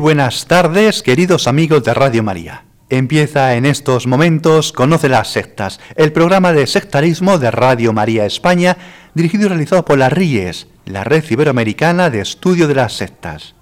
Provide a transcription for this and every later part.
Buenas tardes, queridos amigos de Radio María. Empieza en estos momentos Conoce las sectas, el programa de sectarismo de Radio María España, dirigido y realizado por la RIES, la Red Iberoamericana de Estudio de las Sectas.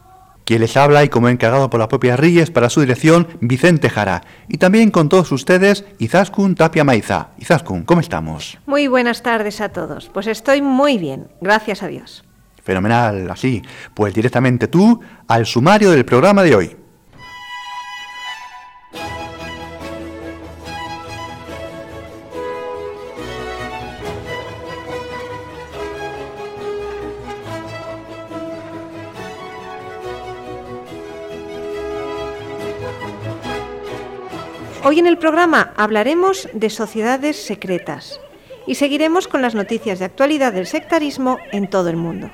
Quien les habla y como encargado por la propia RIES para su dirección, Vicente Jara. Y también con todos ustedes, Izaskun Tapia Maiza. Izaskun, ¿cómo estamos? Muy buenas tardes a todos. Pues estoy muy bien, gracias a Dios. Fenomenal, así. Pues directamente tú al sumario del programa de hoy. Hoy en el programa hablaremos de sociedades secretas y seguiremos con las noticias de actualidad del sectarismo en todo el mundo.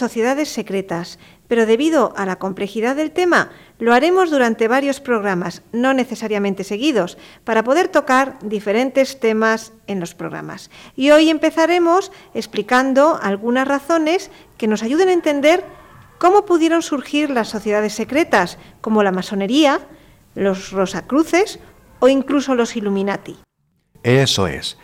Sociedades secretas, pero debido a la complejidad del tema, lo haremos durante varios programas, no necesariamente seguidos, para poder tocar diferentes temas en los programas. Y hoy empezaremos explicando algunas razones que nos ayuden a entender cómo pudieron surgir las sociedades secretas, como la masonería, los Rosacruces o incluso los Illuminati. Eso es.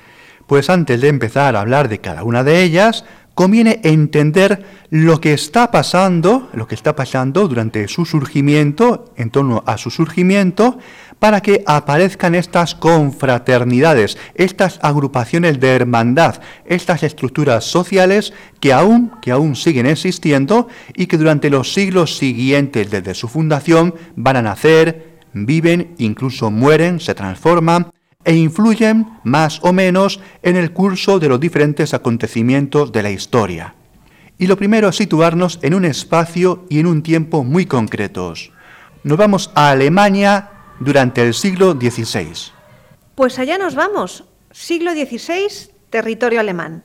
Pues antes de empezar a hablar de cada una de ellas, conviene entender lo que está pasando, lo que está pasando durante su surgimiento, en torno a su surgimiento, para que aparezcan estas confraternidades, estas agrupaciones de hermandad, estas estructuras sociales que aún, que aún siguen existiendo y que durante los siglos siguientes desde su fundación van a nacer, viven, incluso mueren, se transforman e influyen más o menos en el curso de los diferentes acontecimientos de la historia. Y lo primero es situarnos en un espacio y en un tiempo muy concretos. Nos vamos a Alemania durante el siglo XVI. Pues allá nos vamos. Siglo XVI, territorio alemán.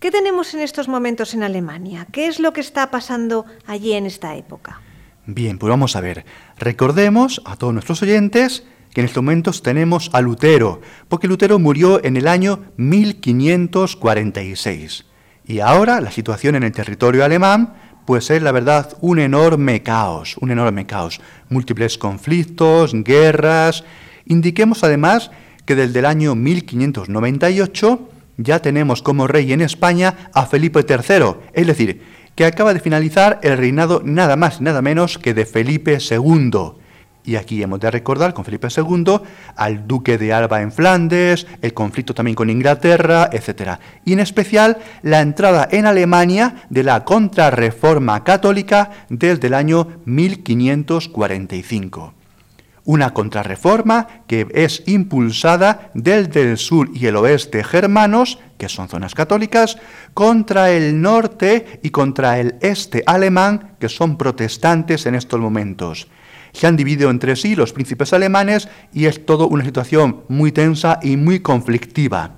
¿Qué tenemos en estos momentos en Alemania? ¿Qué es lo que está pasando allí en esta época? Bien, pues vamos a ver. Recordemos a todos nuestros oyentes que en estos momentos tenemos a Lutero, porque Lutero murió en el año 1546. Y ahora la situación en el territorio alemán, pues es la verdad un enorme caos, un enorme caos. Múltiples conflictos, guerras. Indiquemos además que desde el año 1598 ya tenemos como rey en España a Felipe III, es decir, que acaba de finalizar el reinado nada más nada menos que de Felipe II. Y aquí hemos de recordar con Felipe II al duque de Alba en Flandes, el conflicto también con Inglaterra, etc. Y en especial la entrada en Alemania de la contrarreforma católica desde el año 1545. Una contrarreforma que es impulsada desde el sur y el oeste germanos, que son zonas católicas, contra el norte y contra el este alemán, que son protestantes en estos momentos se han dividido entre sí los príncipes alemanes y es todo una situación muy tensa y muy conflictiva.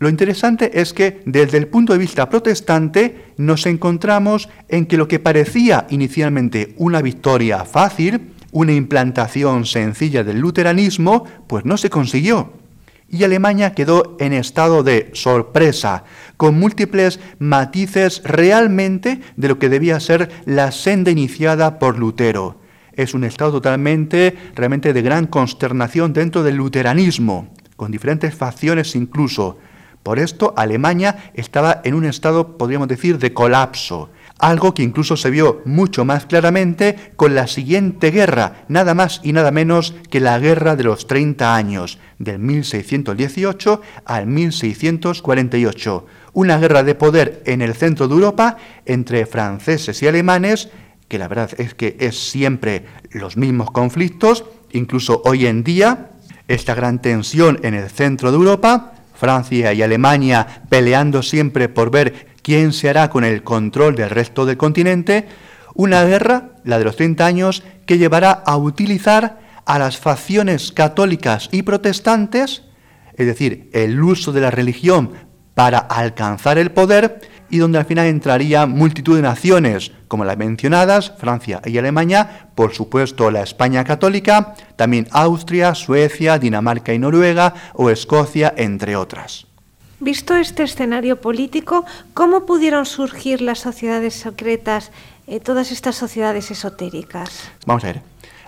Lo interesante es que desde el punto de vista protestante nos encontramos en que lo que parecía inicialmente una victoria fácil, una implantación sencilla del luteranismo, pues no se consiguió. Y Alemania quedó en estado de sorpresa, con múltiples matices realmente de lo que debía ser la senda iniciada por Lutero es un estado totalmente, realmente de gran consternación dentro del luteranismo, con diferentes facciones incluso. Por esto Alemania estaba en un estado, podríamos decir, de colapso algo que incluso se vio mucho más claramente con la siguiente guerra, nada más y nada menos que la Guerra de los 30 años, del 1618 al 1648, una guerra de poder en el centro de Europa entre franceses y alemanes, que la verdad es que es siempre los mismos conflictos, incluso hoy en día, esta gran tensión en el centro de Europa, Francia y Alemania peleando siempre por ver quién se hará con el control del resto del continente, una guerra, la de los 30 años, que llevará a utilizar a las facciones católicas y protestantes, es decir, el uso de la religión para alcanzar el poder y donde al final entraría multitud de naciones, como las mencionadas, Francia y Alemania, por supuesto la España católica, también Austria, Suecia, Dinamarca y Noruega o Escocia, entre otras. Visto este escenario político, ¿cómo pudieron surgir las sociedades secretas, eh, todas estas sociedades esotéricas? Vamos a ver.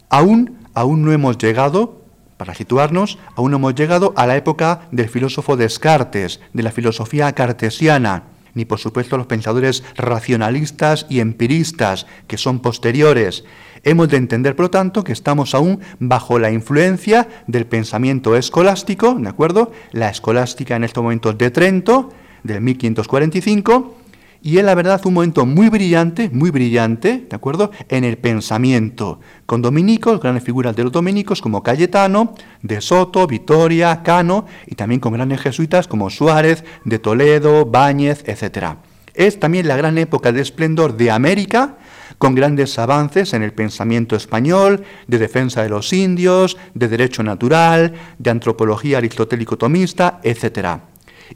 Aún, aún no hemos llegado, para situarnos, aún no hemos llegado a la época del filósofo Descartes, de la filosofía cartesiana, ni por supuesto los pensadores racionalistas y empiristas, que son posteriores. Hemos de entender, por lo tanto, que estamos aún bajo la influencia del pensamiento escolástico, ¿de acuerdo? La escolástica en estos momentos de Trento, del 1545, y es la verdad un momento muy brillante, muy brillante, ¿de acuerdo? En el pensamiento, con dominicos, grandes figuras de los dominicos como Cayetano, de Soto, Vitoria, Cano, y también con grandes jesuitas como Suárez, de Toledo, Báñez, etc. Es también la gran época de esplendor de América, con grandes avances en el pensamiento español, de defensa de los indios, de derecho natural, de antropología aristotélico-tomista, etc.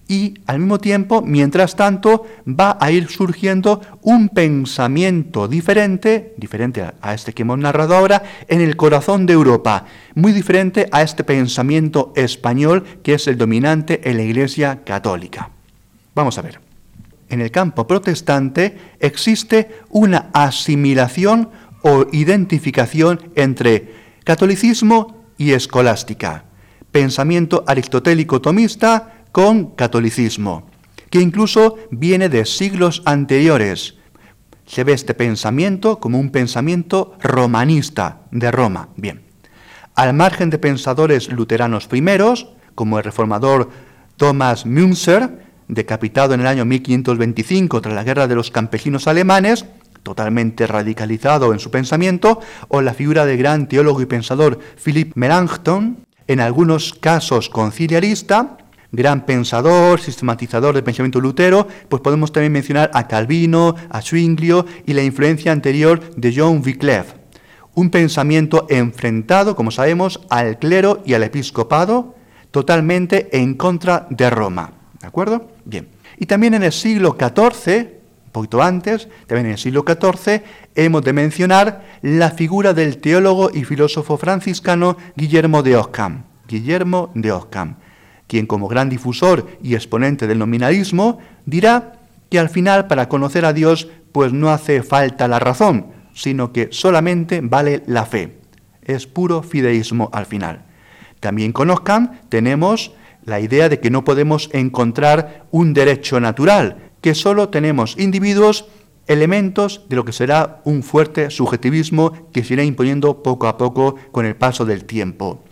Y al mismo tiempo, mientras tanto, va a ir surgiendo un pensamiento diferente, diferente a este que hemos narrado ahora, en el corazón de Europa, muy diferente a este pensamiento español que es el dominante en la Iglesia católica. Vamos a ver. En el campo protestante existe una asimilación o identificación entre catolicismo y escolástica, pensamiento aristotélico tomista con catolicismo, que incluso viene de siglos anteriores. Se ve este pensamiento como un pensamiento romanista de Roma. Bien, al margen de pensadores luteranos primeros, como el reformador Thomas Münzer, decapitado en el año 1525 tras la guerra de los campesinos alemanes, totalmente radicalizado en su pensamiento, o la figura del gran teólogo y pensador Philip Melanchthon, en algunos casos conciliarista, gran pensador, sistematizador del pensamiento lutero, pues podemos también mencionar a Calvino, a Zwinglio y la influencia anterior de John Wycliffe. Un pensamiento enfrentado, como sabemos, al clero y al episcopado, totalmente en contra de Roma. ¿De acuerdo? Bien. Y también en el siglo XIV, un poquito antes, también en el siglo XIV, hemos de mencionar la figura del teólogo y filósofo franciscano Guillermo de Ockham. Guillermo de Ockham, quien como gran difusor y exponente del nominalismo dirá que al final para conocer a Dios pues no hace falta la razón, sino que solamente vale la fe. Es puro fideísmo al final. También con Ockham tenemos la idea de que no podemos encontrar un derecho natural, que solo tenemos individuos, elementos de lo que será un fuerte subjetivismo que se irá imponiendo poco a poco con el paso del tiempo.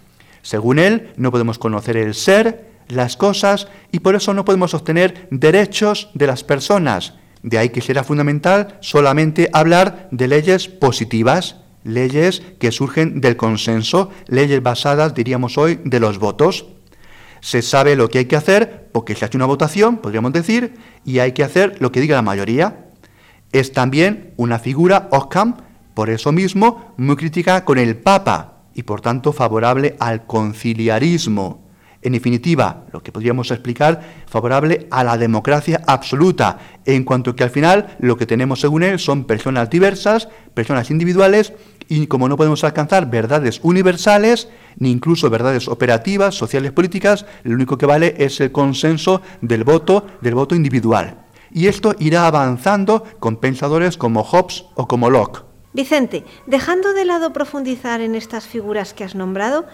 Según él, no podemos conocer el ser, las cosas, y por eso no podemos obtener derechos de las personas. De ahí que será fundamental solamente hablar de leyes positivas, leyes que surgen del consenso, leyes basadas, diríamos hoy, de los votos se sabe lo que hay que hacer porque se ha hecho una votación, podríamos decir, y hay que hacer lo que diga la mayoría. Es también una figura, Occam, por eso mismo, muy crítica con el Papa y por tanto favorable al conciliarismo. En definitiva, lo que podríamos explicar, favorable a la democracia absoluta, en cuanto que al final lo que tenemos según él son personas diversas, personas individuales, y como no podemos alcanzar verdades universales, ni incluso verdades operativas, sociales, políticas, lo único que vale es el consenso del voto, del voto individual. Y esto irá avanzando con pensadores como Hobbes o como Locke. Vicente, dejando de lado profundizar en estas figuras que has nombrado,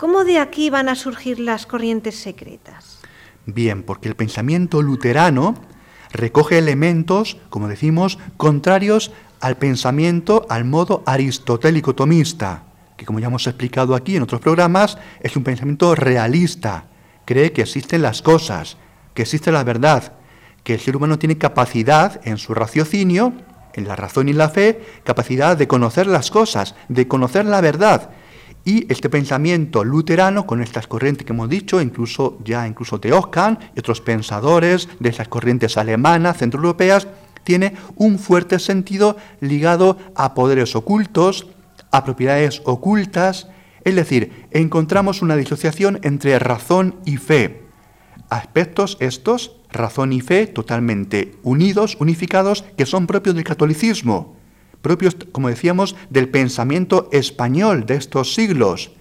¿Cómo de aquí van a surgir las corrientes secretas? Bien, porque el pensamiento luterano recoge elementos, como decimos, contrarios al pensamiento al modo aristotélico tomista, que como ya hemos explicado aquí en otros programas, es un pensamiento realista, cree que existen las cosas, que existe la verdad, que el ser humano tiene capacidad en su raciocinio, en la razón y la fe, capacidad de conocer las cosas, de conocer la verdad. Y este pensamiento luterano, con estas corrientes que hemos dicho, incluso ya incluso Ockham y otros pensadores de esas corrientes alemanas, centroeuropeas, tiene un fuerte sentido ligado a poderes ocultos, a propiedades ocultas, es decir, encontramos una disociación entre razón y fe. Aspectos estos razón y fe totalmente unidos, unificados, que son propios del catolicismo, propios, como decíamos, del pensamiento español de estos siglos.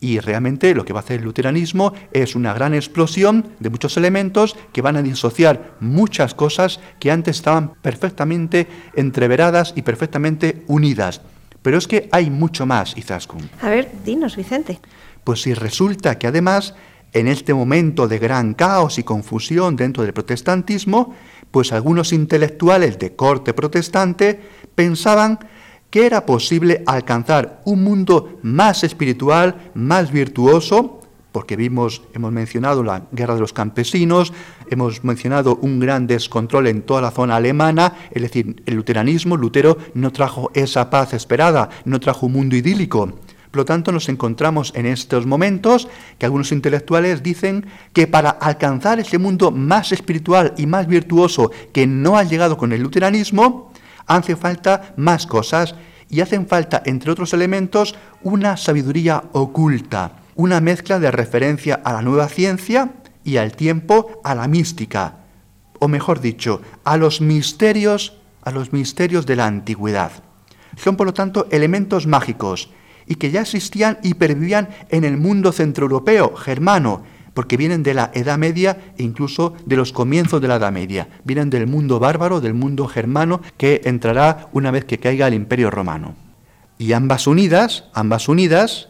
Y realmente lo que va a hacer el luteranismo es una gran explosión de muchos elementos que van a disociar muchas cosas que antes estaban perfectamente entreveradas y perfectamente unidas. Pero es que hay mucho más, Izaskun. A ver, dinos, Vicente. Pues si resulta que además en este momento de gran caos y confusión dentro del protestantismo, pues algunos intelectuales de corte protestante pensaban que era posible alcanzar un mundo más espiritual, más virtuoso, porque vimos, hemos mencionado la guerra de los campesinos, hemos mencionado un gran descontrol en toda la zona alemana, es decir, el luteranismo, Lutero no trajo esa paz esperada, no trajo un mundo idílico, por lo tanto, nos encontramos en estos momentos que algunos intelectuales dicen que para alcanzar ese mundo más espiritual y más virtuoso que no ha llegado con el luteranismo, hace falta más cosas y hacen falta, entre otros elementos, una sabiduría oculta, una mezcla de referencia a la nueva ciencia y al tiempo a la mística, o mejor dicho, a los misterios, a los misterios de la antigüedad. Son, por lo tanto, elementos mágicos y que ya existían y pervivían en el mundo centroeuropeo, germano, porque vienen de la Edad Media e incluso de los comienzos de la Edad Media. Vienen del mundo bárbaro, del mundo germano, que entrará una vez que caiga el Imperio Romano. Y ambas unidas, ambas unidas,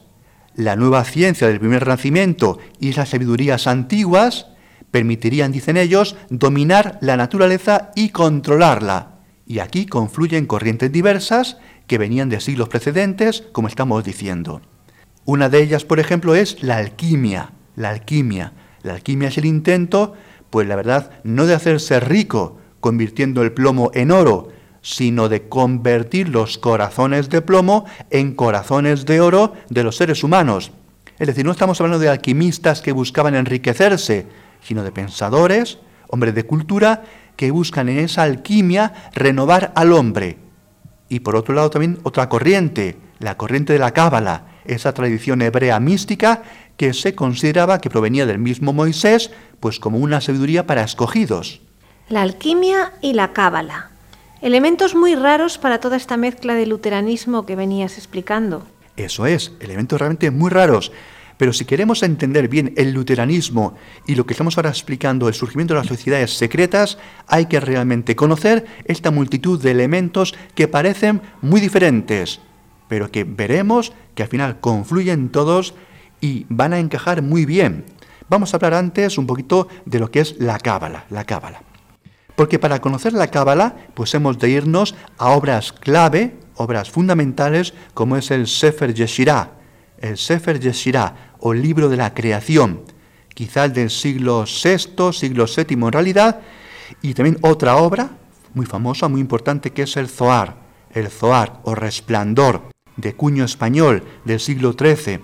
la nueva ciencia del primer renacimiento y las sabidurías antiguas, permitirían, dicen ellos, dominar la naturaleza y controlarla. Y aquí confluyen corrientes diversas que venían de siglos precedentes, como estamos diciendo. Una de ellas, por ejemplo, es la alquimia. La alquimia. La alquimia es el intento, pues la verdad, no de hacerse rico convirtiendo el plomo en oro, sino de convertir los corazones de plomo en corazones de oro de los seres humanos. Es decir, no estamos hablando de alquimistas que buscaban enriquecerse, sino de pensadores, hombres de cultura, que buscan en esa alquimia renovar al hombre, y por otro lado también otra corriente, la corriente de la Cábala, esa tradición hebrea mística que se consideraba que provenía del mismo Moisés, pues como una sabiduría para escogidos. La alquimia y la Cábala, elementos muy raros para toda esta mezcla de luteranismo que venías explicando. Eso es, elementos realmente muy raros. Pero si queremos entender bien el luteranismo y lo que estamos ahora explicando, el surgimiento de las sociedades secretas, hay que realmente conocer esta multitud de elementos que parecen muy diferentes, pero que veremos que al final confluyen todos y van a encajar muy bien. Vamos a hablar antes un poquito de lo que es la cábala, la cábala. Porque para conocer la cábala, pues hemos de irnos a obras clave, obras fundamentales, como es el Sefer Yeshirah, el Sefer Yeshirah, o libro de la creación, quizás del siglo VI, siglo VII en realidad, y también otra obra muy famosa, muy importante, que es el Zohar, el Zohar o Resplandor, de cuño español del siglo XIII.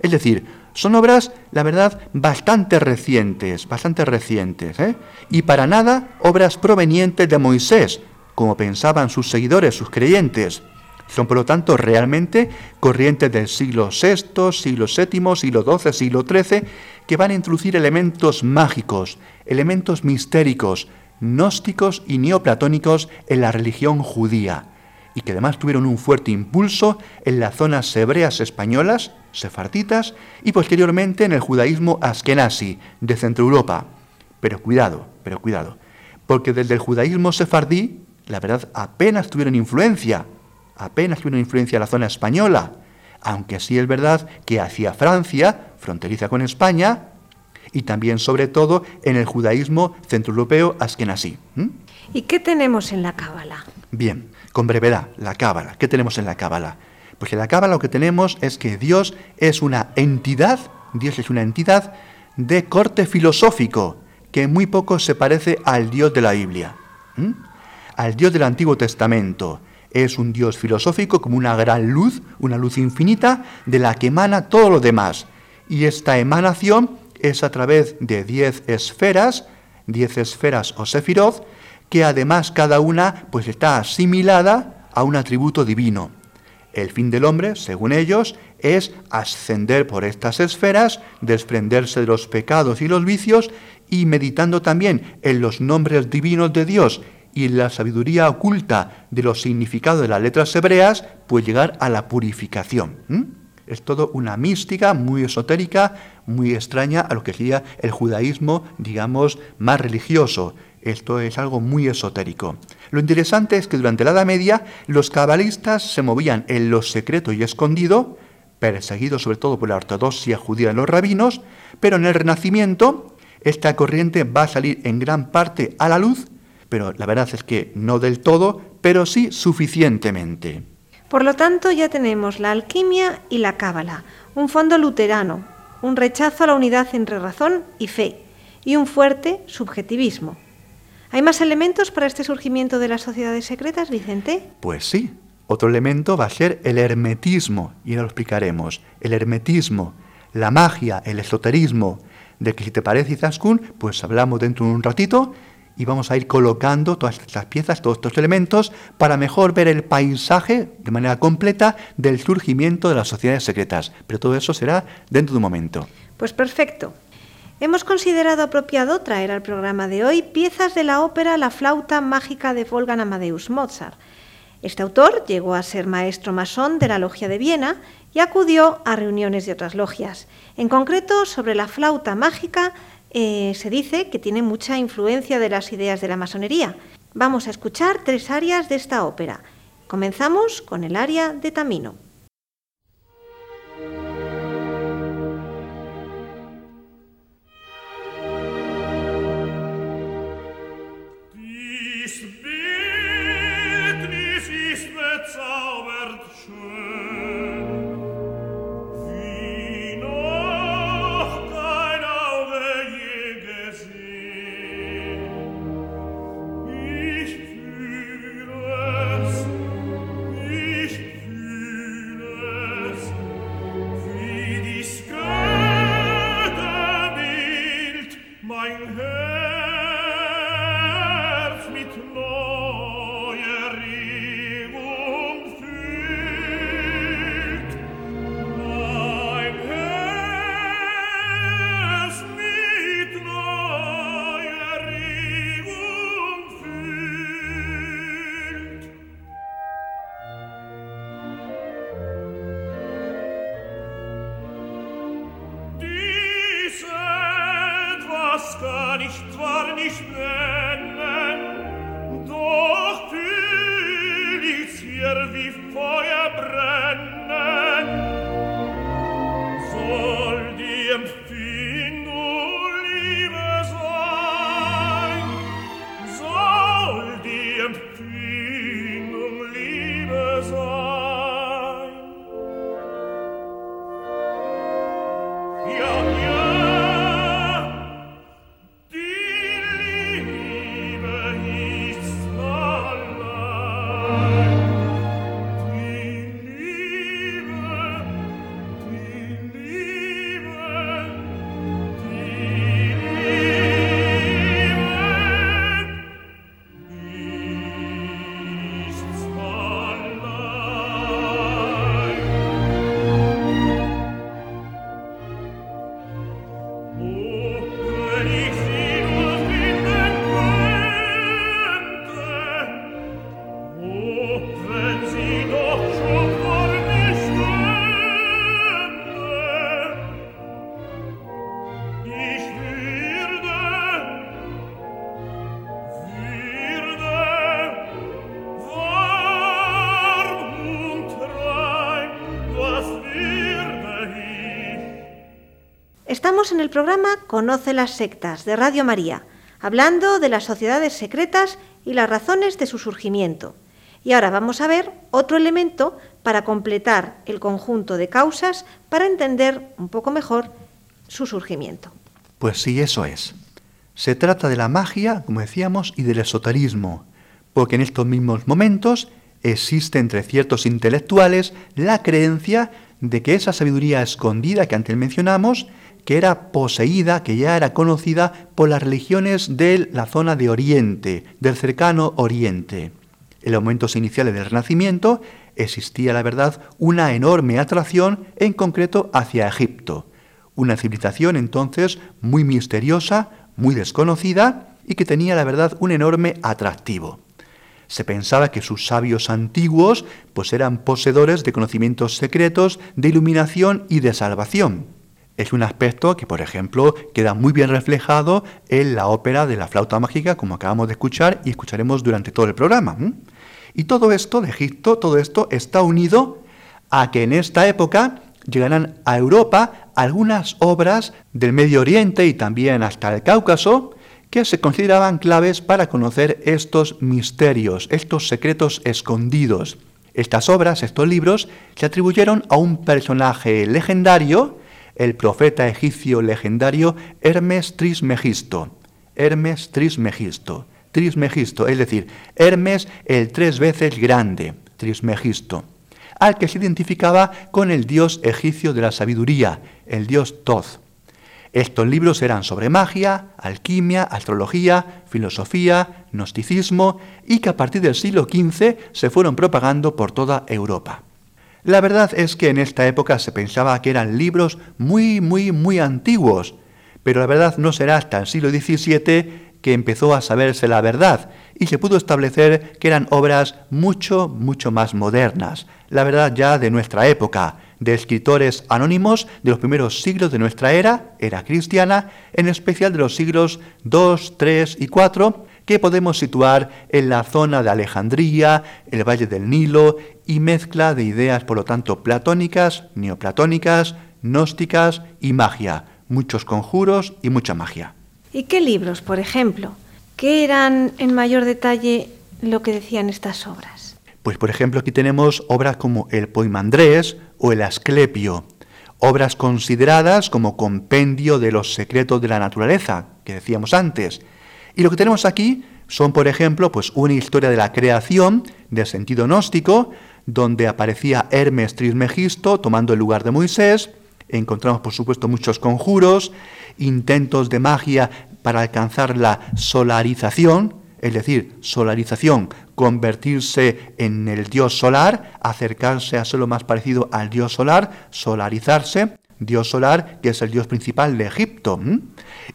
Es decir, son obras, la verdad, bastante recientes, bastante recientes, ¿eh? y para nada obras provenientes de Moisés, como pensaban sus seguidores, sus creyentes. Son, por lo tanto, realmente corrientes del siglo VI, siglo VII, siglo XII, siglo XIII, que van a introducir elementos mágicos, elementos mistéricos, gnósticos y neoplatónicos en la religión judía, y que además tuvieron un fuerte impulso en las zonas hebreas españolas, sefarditas, y posteriormente en el judaísmo askenazi de Centroeuropa. Pero cuidado, pero cuidado, porque desde el judaísmo sefardí, la verdad, apenas tuvieron influencia apenas que una influencia en la zona española. aunque sí es verdad que hacia Francia, fronteriza con España, y también sobre todo en el judaísmo centroeuropeo askenazí. ¿Y qué tenemos en la Cábala? Bien, con brevedad, la Cábala. ¿Qué tenemos en la Cábala? Pues en la Cábala lo que tenemos es que Dios es una entidad, Dios es una entidad de corte filosófico, que muy poco se parece al Dios de la Biblia, al Dios del Antiguo Testamento. Es un Dios filosófico como una gran luz, una luz infinita, de la que emana todo lo demás. Y esta emanación es a través de diez esferas, diez esferas o sefirot, que además cada una pues está asimilada a un atributo divino. El fin del hombre, según ellos, es ascender por estas esferas, desprenderse de los pecados y los vicios y meditando también en los nombres divinos de Dios y la sabiduría oculta de los significados de las letras hebreas, pues llegar a la purificación. Es todo una mística muy esotérica, muy extraña a lo que sería el judaísmo, digamos, más religioso. Esto es algo muy esotérico. Lo interesante es que durante la Edad Media los cabalistas se movían en lo secreto y escondido, perseguidos sobre todo por la ortodoxia judía de los rabinos, pero en el Renacimiento esta corriente va a salir en gran parte a la luz, pero la verdad es que no del todo, pero sí suficientemente. Por lo tanto, ya tenemos la alquimia y la cábala, un fondo luterano, un rechazo a la unidad entre razón y fe, y un fuerte subjetivismo. ¿Hay más elementos para este surgimiento de las sociedades secretas, Vicente? Pues sí. Otro elemento va a ser el hermetismo, y ahora lo explicaremos. El hermetismo, la magia, el esoterismo, de que si te parece Izaskun, pues hablamos dentro de un ratito y vamos a ir colocando todas estas piezas, todos estos elementos, para mejor ver el paisaje de manera completa del surgimiento de las sociedades secretas. Pero todo eso será dentro de un momento. Pues perfecto. Hemos considerado apropiado traer al programa de hoy piezas de la ópera La flauta mágica de Wolfgang Amadeus Mozart. Este autor llegó a ser maestro masón de la Logia de Viena y acudió a reuniones de otras logias. En concreto, sobre la flauta mágica eh, se dice que tiene mucha influencia de las ideas de la masonería. Vamos a escuchar tres arias de esta ópera. Comenzamos con el aria de Tamino. El programa Conoce las sectas de Radio María, hablando de las sociedades secretas y las razones de su surgimiento. Y ahora vamos a ver otro elemento para completar el conjunto de causas para entender un poco mejor su surgimiento. Pues sí, eso es. Se trata de la magia, como decíamos, y del esoterismo, porque en estos mismos momentos existe entre ciertos intelectuales la creencia de que esa sabiduría escondida que antes mencionamos, que era poseída, que ya era conocida por las religiones de la zona de Oriente, del cercano Oriente. En los momentos iniciales del Renacimiento existía, la verdad, una enorme atracción, en concreto hacia Egipto, una civilización entonces muy misteriosa, muy desconocida y que tenía, la verdad, un enorme atractivo. Se pensaba que sus sabios antiguos pues eran poseedores de conocimientos secretos de iluminación y de salvación. Es un aspecto que, por ejemplo, queda muy bien reflejado en la ópera de la flauta mágica, como acabamos de escuchar y escucharemos durante todo el programa. Y todo esto de Egipto, todo esto está unido a que en esta época llegarán a Europa algunas obras del Medio Oriente y también hasta el Cáucaso, que se consideraban claves para conocer estos misterios, estos secretos escondidos. Estas obras, estos libros, se atribuyeron a un personaje legendario, el profeta egipcio legendario Hermes Trismegisto. Hermes Trismegisto. Trismegisto, es decir, Hermes el tres veces grande, Trismegisto, al que se identificaba con el dios egipcio de la sabiduría, el dios Thoth. Estos libros eran sobre magia, alquimia, astrología, filosofía, gnosticismo y que a partir del siglo XV se fueron propagando por toda Europa. La verdad es que en esta época se pensaba que eran libros muy, muy, muy antiguos, pero la verdad no será hasta el siglo XVII que empezó a saberse la verdad y se pudo establecer que eran obras mucho, mucho más modernas, la verdad ya de nuestra época, de escritores anónimos de los primeros siglos de nuestra era, era cristiana, en especial de los siglos 2, 3 y 4, que podemos situar en la zona de Alejandría, el Valle del Nilo, y mezcla de ideas, por lo tanto, platónicas, neoplatónicas, gnósticas y magia, muchos conjuros y mucha magia. ¿Y qué libros, por ejemplo? ¿Qué eran en mayor detalle lo que decían estas obras? Pues por ejemplo aquí tenemos obras como el Poimandrés o el Asclepio, obras consideradas como compendio de los secretos de la naturaleza, que decíamos antes. Y lo que tenemos aquí son, por ejemplo, pues una historia de la creación de sentido gnóstico, donde aparecía Hermes Trismegisto tomando el lugar de Moisés. Encontramos, por supuesto, muchos conjuros, intentos de magia para alcanzar la solarización, es decir, solarización, convertirse en el dios solar, acercarse a ser lo más parecido al dios solar, solarizarse, dios solar, que es el dios principal de Egipto.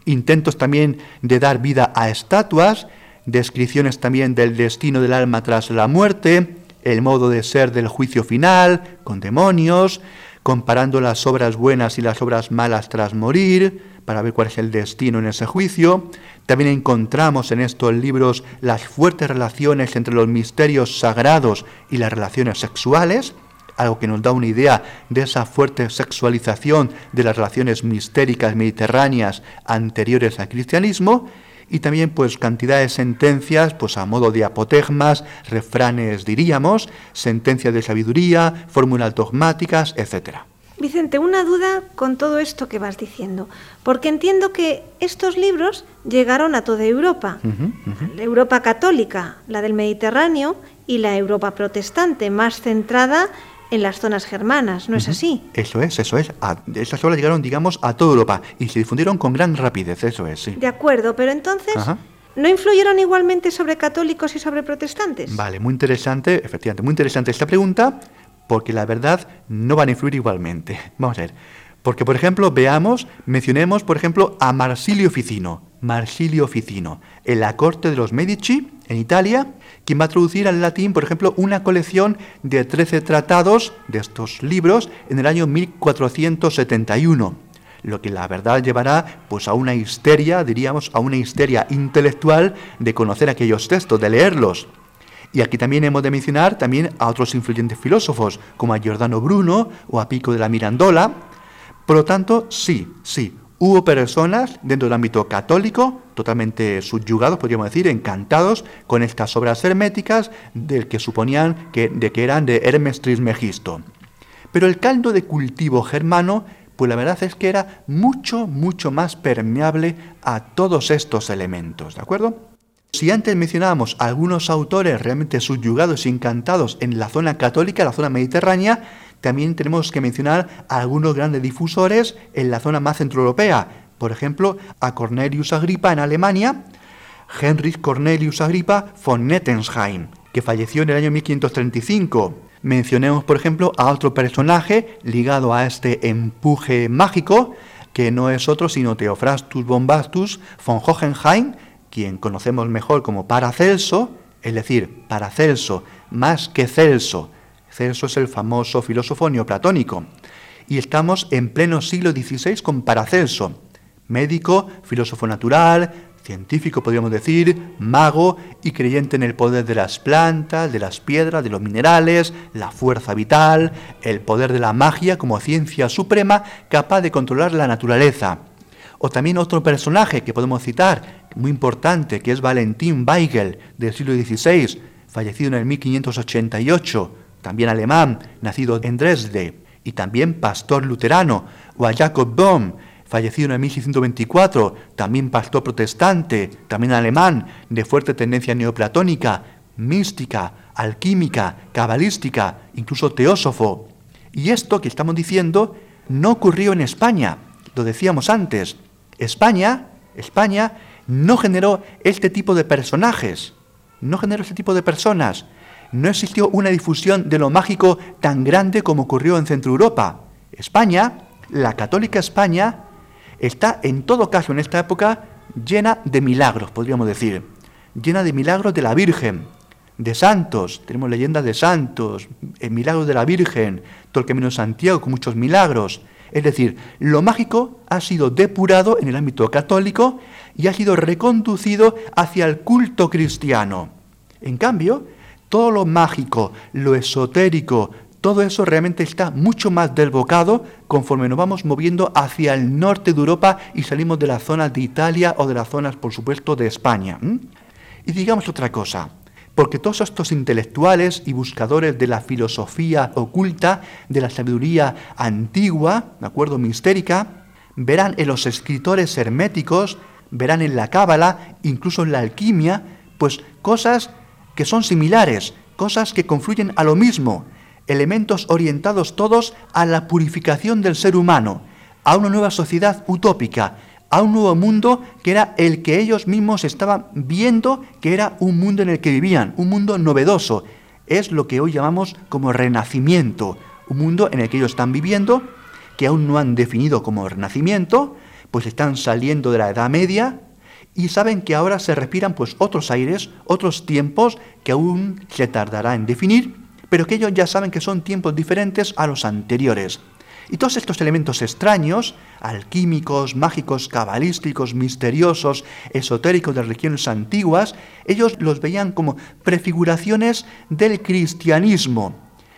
Intentos también de dar vida a estatuas, descripciones también del destino del alma tras la muerte, el modo de ser del juicio final, con demonios, comparando las obras buenas y las obras malas tras morir, para ver cuál es el destino en ese juicio. También encontramos en estos libros las fuertes relaciones entre los misterios sagrados y las relaciones sexuales, algo que nos da una idea de esa fuerte sexualización de las relaciones mistéricas mediterráneas anteriores al cristianismo y también pues cantidad de sentencias pues a modo de apotegmas, refranes diríamos, sentencias de sabiduría, fórmulas dogmáticas, etcétera. Vicente, una duda con todo esto que vas diciendo, porque entiendo que estos libros llegaron a toda Europa, la Europa católica, la del Mediterráneo y la Europa protestante, más centrada en las zonas germanas, ¿no es así? Eso es, eso es. esas obras llegaron, digamos, a toda Europa y se difundieron con gran rapidez, eso es, sí. De acuerdo, pero entonces... ¿No influyeron igualmente sobre católicos y sobre protestantes? Vale, muy interesante, efectivamente, muy interesante esta pregunta porque la verdad no van a influir igualmente. Vamos a ver. Porque, por ejemplo, veamos, mencionemos, por ejemplo, a Marsilio Ficino. Marsilio Ficino, en la corte de los Medici, en Italia, quien va a traducir al latín, por ejemplo, una colección de 13 tratados de estos libros en el año 1471 lo que la verdad llevará pues a una histeria, diríamos, a una histeria intelectual de conocer aquellos textos, de leerlos. Y aquí también hemos de mencionar también a otros influyentes filósofos, como a Giordano Bruno o a Pico de la Mirandola. Por lo tanto, sí, sí, Hubo personas dentro del ámbito católico totalmente subyugados, podríamos decir, encantados con estas obras herméticas del que suponían que, de que eran de Hermes Trismegisto. Pero el caldo de cultivo germano, pues la verdad es que era mucho, mucho más permeable a todos estos elementos, ¿de acuerdo? Si antes mencionábamos algunos autores realmente subyugados y encantados en la zona católica, la zona mediterránea, también tenemos que mencionar a algunos grandes difusores en la zona más centroeuropea. Por ejemplo, a Cornelius Agripa en Alemania, Heinrich Cornelius Agripa von Nettensheim, que falleció en el año 1535. Mencionemos, por ejemplo, a otro personaje ligado a este empuje mágico, que no es otro sino Theophrastus Bombastus von Hohenheim, quien conocemos mejor como Paracelso, es decir, Paracelso más que Celso, Celso es el famoso filósofo neoplatónico. Y estamos en pleno siglo XVI con Paracelso, médico, filósofo natural, científico podríamos decir, mago y creyente en el poder de las plantas, de las piedras, de los minerales, la fuerza vital, el poder de la magia como ciencia suprema capaz de controlar la naturaleza. O también otro personaje que podemos citar, muy importante, que es Valentín Weigel del siglo XVI, fallecido en el 1588, también alemán, nacido en Dresde, y también pastor luterano, o a Jacob Bohm, fallecido en el 1624, también pastor protestante, también alemán, de fuerte tendencia neoplatónica, mística, alquímica, cabalística, incluso teósofo. Y esto que estamos diciendo no ocurrió en España, lo decíamos antes. España, España no generó este tipo de personajes, no generó este tipo de personas no existió una difusión de lo mágico tan grande como ocurrió en Centro Europa. España, la católica España, está en todo caso en esta época llena de milagros, podríamos decir, llena de milagros de la Virgen, de santos, tenemos leyendas de santos, el milagro de la Virgen, todo el camino de Santiago con muchos milagros. Es decir, lo mágico ha sido depurado en el ámbito católico y ha sido reconducido hacia el culto cristiano. En cambio, todo lo mágico, lo esotérico, todo eso realmente está mucho más desbocado conforme nos vamos moviendo hacia el norte de Europa y salimos de las zonas de Italia o de las zonas, por supuesto, de España. Y digamos otra cosa, porque todos estos intelectuales y buscadores de la filosofía oculta, de la sabiduría antigua, ¿de acuerdo?, mistérica, verán en los escritores herméticos, verán en la cábala, incluso en la alquimia, pues cosas que son similares, cosas que confluyen a lo mismo, elementos orientados todos a la purificación del ser humano, a una nueva sociedad utópica, a un nuevo mundo que era el que ellos mismos estaban viendo que era un mundo en el que vivían, un mundo novedoso. Es lo que hoy llamamos como renacimiento, un mundo en el que ellos están viviendo, que aún no han definido como renacimiento, pues están saliendo de la Edad Media, y saben que ahora se respiran pues otros aires, otros tiempos que aún se tardará en definir, pero que ellos ya saben que son tiempos diferentes a los anteriores. Y todos estos elementos extraños, alquímicos, mágicos, cabalísticos, misteriosos, esotéricos de religiones antiguas, ellos los veían como prefiguraciones del cristianismo,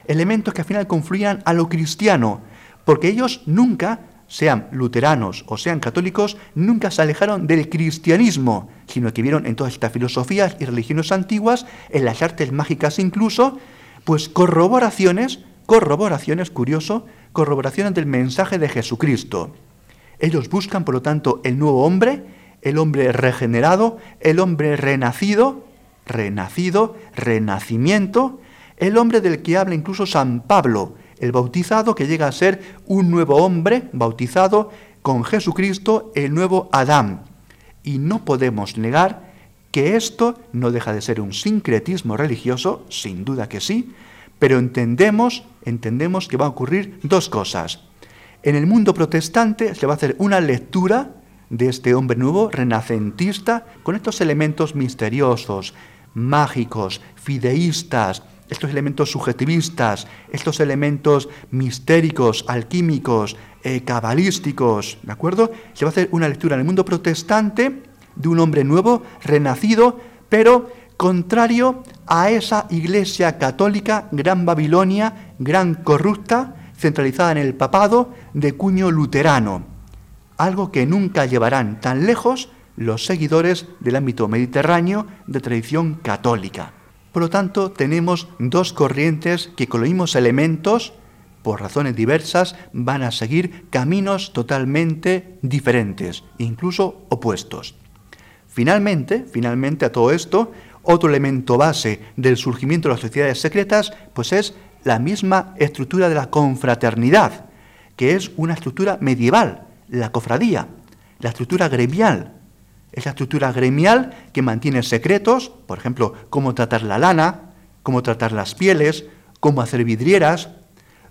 elementos que al final confluían a lo cristiano, porque ellos nunca sean luteranos o sean católicos, nunca se alejaron del cristianismo, sino que vieron en todas estas filosofías y religiones antiguas, en las artes mágicas incluso, pues corroboraciones, corroboraciones, curioso, corroboraciones del mensaje de Jesucristo. Ellos buscan, por lo tanto, el nuevo hombre, el hombre regenerado, el hombre renacido, renacido, renacimiento, el hombre del que habla incluso San Pablo, el bautizado que llega a ser un nuevo hombre bautizado con Jesucristo, el nuevo Adán. Y no podemos negar que esto no deja de ser un sincretismo religioso, sin duda que sí, pero entendemos, entendemos que va a ocurrir dos cosas. En el mundo protestante se va a hacer una lectura de este hombre nuevo, renacentista, con estos elementos misteriosos, mágicos, fideístas, estos elementos subjetivistas, estos elementos mistéricos, alquímicos, eh, cabalísticos, ¿de acuerdo? Se va a hacer una lectura en el mundo protestante de un hombre nuevo, renacido, pero contrario a esa iglesia católica, gran Babilonia, gran corrupta, centralizada en el papado, de cuño luterano. algo que nunca llevarán tan lejos los seguidores del ámbito mediterráneo de tradición católica. Por lo tanto, tenemos dos corrientes que con los mismos elementos, por razones diversas, van a seguir caminos totalmente diferentes, incluso opuestos. Finalmente, finalmente a todo esto, otro elemento base del surgimiento de las sociedades secretas, pues es la misma estructura de la confraternidad, que es una estructura medieval, la cofradía, la estructura gremial, esa estructura gremial que mantiene secretos, por ejemplo, cómo tratar la lana, cómo tratar las pieles, cómo hacer vidrieras,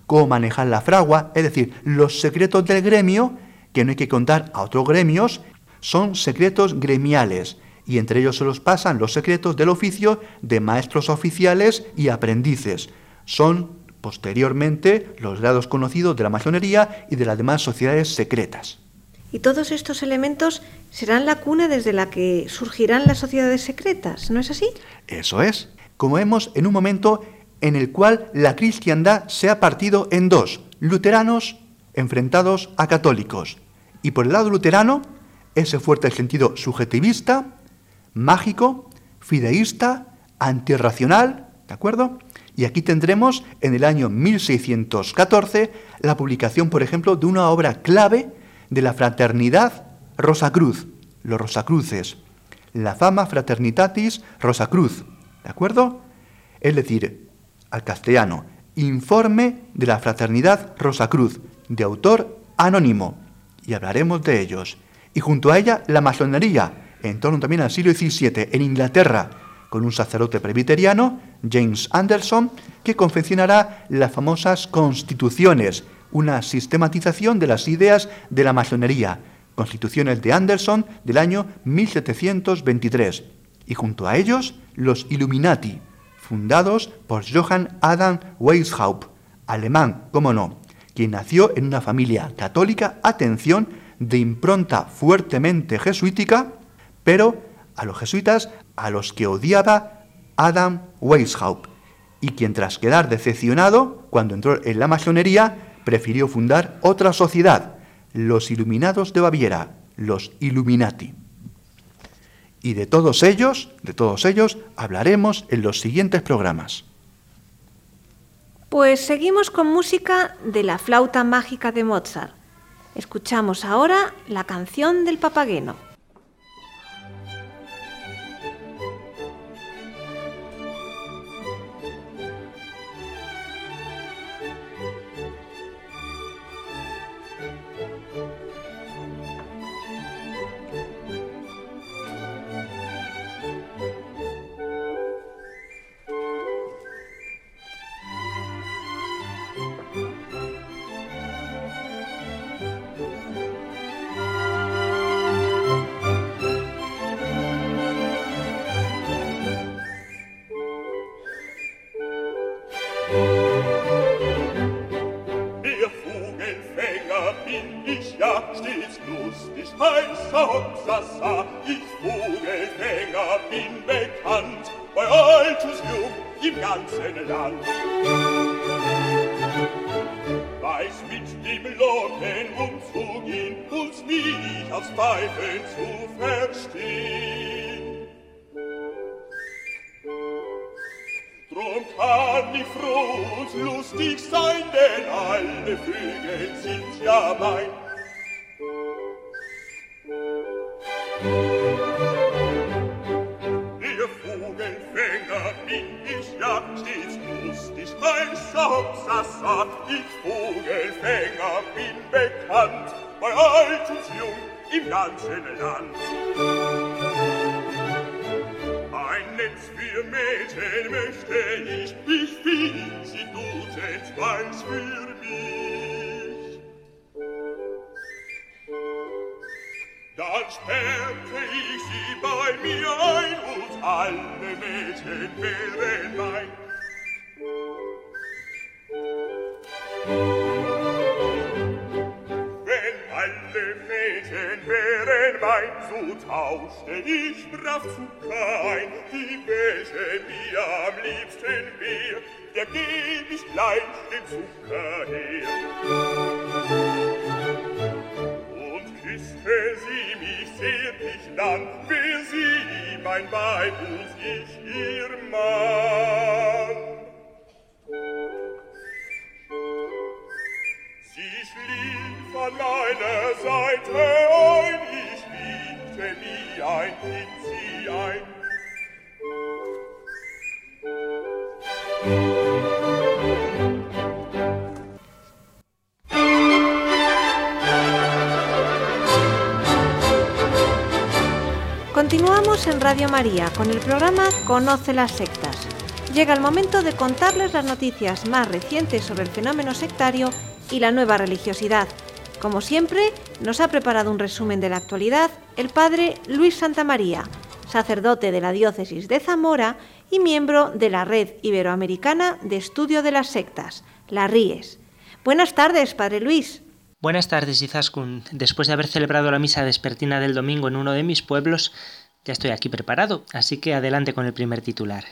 cómo manejar la fragua, es decir, los secretos del gremio que no hay que contar a otros gremios, son secretos gremiales y entre ellos se los pasan los secretos del oficio de maestros oficiales y aprendices. Son posteriormente los grados conocidos de la masonería y de las demás sociedades secretas. Y todos estos elementos serán la cuna desde la que surgirán las sociedades secretas, ¿no es así? Eso es. Como vemos en un momento en el cual la cristiandad se ha partido en dos, luteranos enfrentados a católicos. Y por el lado luterano, ese fuerte sentido subjetivista, mágico, fideísta, antirracional, ¿de acuerdo? Y aquí tendremos en el año 1614 la publicación, por ejemplo, de una obra clave de la fraternidad Rosacruz, los Rosacruces, la fama Fraternitatis Rosacruz, ¿de acuerdo? Es decir, al castellano, informe de la fraternidad Rosacruz, de autor anónimo, y hablaremos de ellos. Y junto a ella, la masonería, en torno también al siglo XVII, en Inglaterra, con un sacerdote presbiteriano, James Anderson, que confeccionará las famosas constituciones, una sistematización de las ideas de la masonería, constituciones de Anderson del año 1723, y junto a ellos los Illuminati, fundados por Johann Adam Weishaupt, alemán, como no, quien nació en una familia católica, atención, de impronta fuertemente jesuítica, pero a los jesuitas a los que odiaba Adam Weishaupt, y quien tras quedar decepcionado cuando entró en la masonería, prefirió fundar otra sociedad, los Iluminados de Baviera, los Illuminati. Y de todos ellos, de todos ellos, hablaremos en los siguientes programas. Pues seguimos con música de la flauta mágica de Mozart. Escuchamos ahora la canción del papageno. Ihr Vogelfänger bin ich ja stets lustig, mein Schaupsassat. Ich Vogelfänger bin bekannt, bei alt und jung im ganzen Land. Ein Netz für Mädchen möchte ich, ich will sie duzen, weil's für mich. dann ich sie bei mir ein und alle Mädchen wären mein. Wenn alle Mädchen wären mein, so tauschte ich brav zu kein, die welche mir am liebsten wär, der geb ich gleich den Zucker her. Küsse sie mich zärtlich dann, wär sie mein Weib und ich ihr Mann. Sie schlief an meiner Seite ein, ich liebte wie ein Kind sie ein. Continuamos en Radio María con el programa Conoce las sectas. Llega el momento de contarles las noticias más recientes sobre el fenómeno sectario y la nueva religiosidad. Como siempre, nos ha preparado un resumen de la actualidad el padre Luis Santamaría, sacerdote de la diócesis de Zamora y miembro de la Red Iberoamericana de Estudio de las Sectas, la RIES. Buenas tardes, padre Luis. Buenas tardes, Izaskun. Después de haber celebrado la misa vespertina del domingo en uno de mis pueblos, ya estoy aquí preparado, así que adelante con el primer titular.